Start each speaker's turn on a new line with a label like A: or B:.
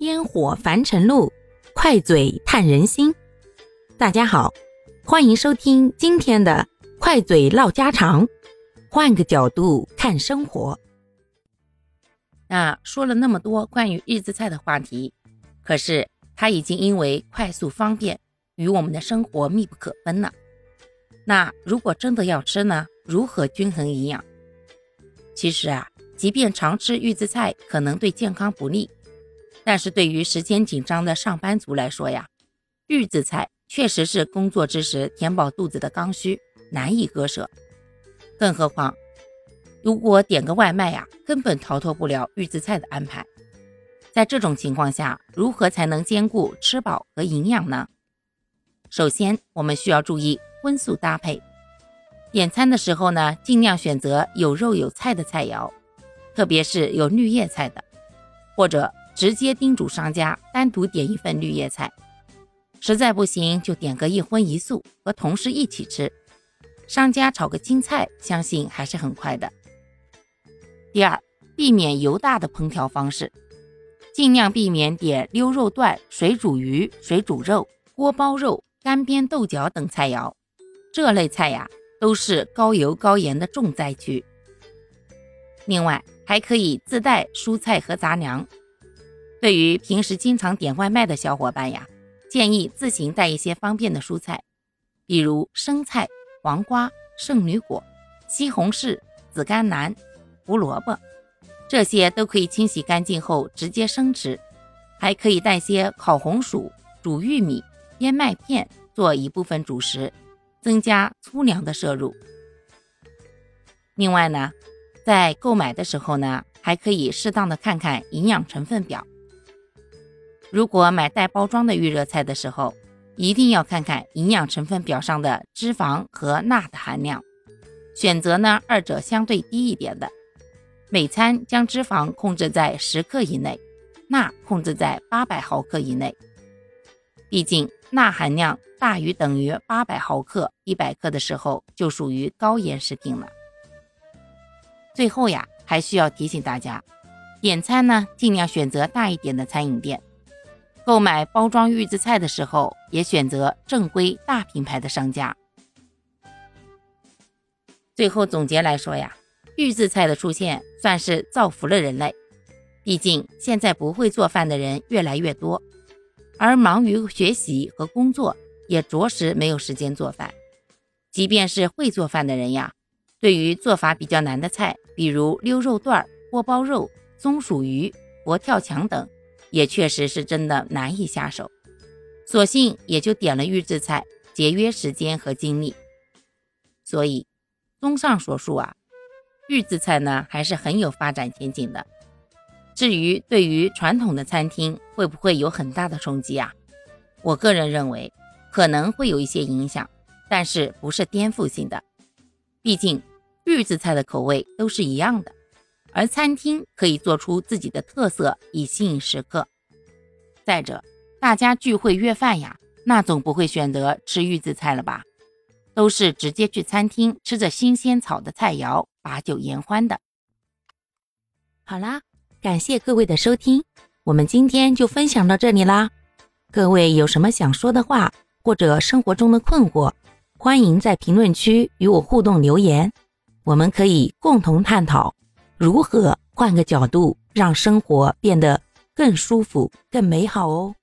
A: 烟火凡尘路，快嘴探人心。大家好，欢迎收听今天的快嘴唠家常，换个角度看生活。那说了那么多关于预制菜的话题，可是它已经因为快速方便，与我们的生活密不可分了。那如果真的要吃呢？如何均衡营养？其实啊，即便常吃预制菜，可能对健康不利。但是对于时间紧张的上班族来说呀，预制菜确实是工作之时填饱肚子的刚需，难以割舍。更何况，如果点个外卖呀，根本逃脱不了预制菜的安排。在这种情况下，如何才能兼顾吃饱和营养呢？首先，我们需要注意荤素搭配。点餐的时候呢，尽量选择有肉有菜的菜肴，特别是有绿叶菜的，或者。直接叮嘱商家单独点一份绿叶菜，实在不行就点个一荤一素，和同事一起吃。商家炒个青菜，相信还是很快的。第二，避免油大的烹调方式，尽量避免点溜肉段、水煮鱼、水煮肉、锅包肉、干煸豆角等菜肴，这类菜呀都是高油高盐的重灾区。另外，还可以自带蔬菜和杂粮。对于平时经常点外卖的小伙伴呀，建议自行带一些方便的蔬菜，比如生菜、黄瓜、圣女果、西红柿、紫甘蓝、胡萝卜，这些都可以清洗干净后直接生吃。还可以带些烤红薯、煮玉米、燕麦片做一部分主食，增加粗粮的摄入。另外呢，在购买的时候呢，还可以适当的看看营养成分表。如果买带包装的预热菜的时候，一定要看看营养成分表上的脂肪和钠的含量，选择呢二者相对低一点的。每餐将脂肪控制在十克以内，钠控制在八百毫克以内。毕竟钠含量大于等于八百毫克一百克的时候，就属于高盐食品了。最后呀，还需要提醒大家，点餐呢尽量选择大一点的餐饮店。购买包装预制菜的时候，也选择正规大品牌的商家。最后总结来说呀，预制菜的出现算是造福了人类。毕竟现在不会做饭的人越来越多，而忙于学习和工作，也着实没有时间做饭。即便是会做饭的人呀，对于做法比较难的菜，比如溜肉段、锅包肉、松鼠鱼、佛跳墙等。也确实是真的难以下手，索性也就点了预制菜，节约时间和精力。所以，综上所述啊，预制菜呢还是很有发展前景的。至于对于传统的餐厅会不会有很大的冲击啊？我个人认为可能会有一些影响，但是不是颠覆性的。毕竟预制菜的口味都是一样的。而餐厅可以做出自己的特色，以吸引食客。再者，大家聚会约饭呀，那总不会选择吃预制菜了吧？都是直接去餐厅吃着新鲜炒的菜肴，把酒言欢的。好啦，感谢各位的收听，我们今天就分享到这里啦。各位有什么想说的话，或者生活中的困惑，欢迎在评论区与我互动留言，我们可以共同探讨。如何换个角度让生活变得更舒服、更美好哦？